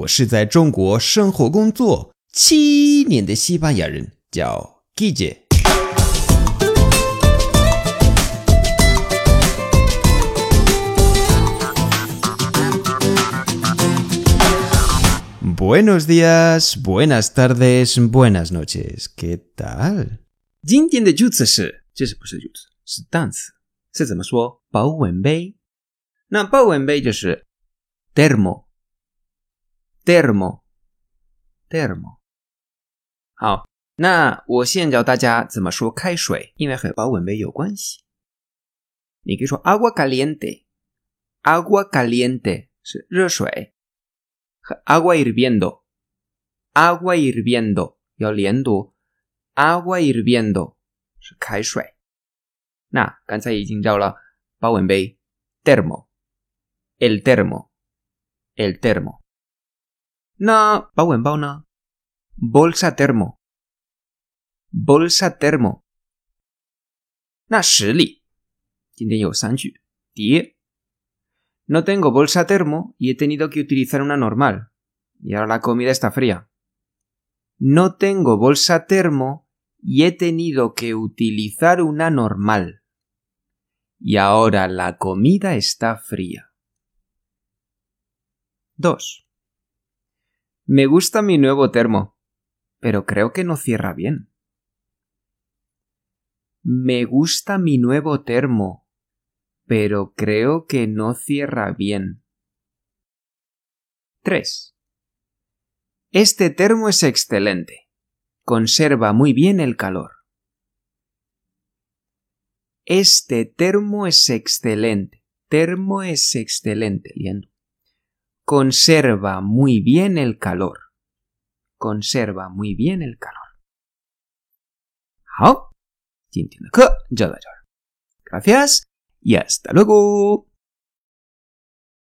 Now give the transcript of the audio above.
我是在中国生活工作七年的西班牙人，叫 Guille。Buenos días, buenas tardes, buenas noches. ¿Qué tal? 今天的句子是，这是不是句子？是单词，是怎么说？保温杯。那保温杯就是 termo。 termo termo。好，那我先教大家怎么说开水，因为和保温杯有关系。你可以说 agua caliente，agua caliente 是热水，和 agua hirviendo，agua hirviendo 要连读，agua hirviendo 是开水。那刚才已经教了保温杯 termo，el termo，el termo。 那保温包呢？bolsa termo，bolsa termo。那实例，今天有三句。第一，no tengo bolsa termo y he tenido que utilizar una normal y ahora la comida está fría. No tengo bolsa termo y he tenido que utilizar una normal y ahora la comida está fría. 2. Me gusta mi nuevo termo, pero creo que no cierra bien. Me gusta mi nuevo termo, pero creo que no cierra bien. 3. Este termo es excelente. Conserva muy bien el calor. Este termo es excelente. Termo es excelente. Liendo conserva muy bien el calor. Conserva muy bien el calor. Gracias y hasta luego.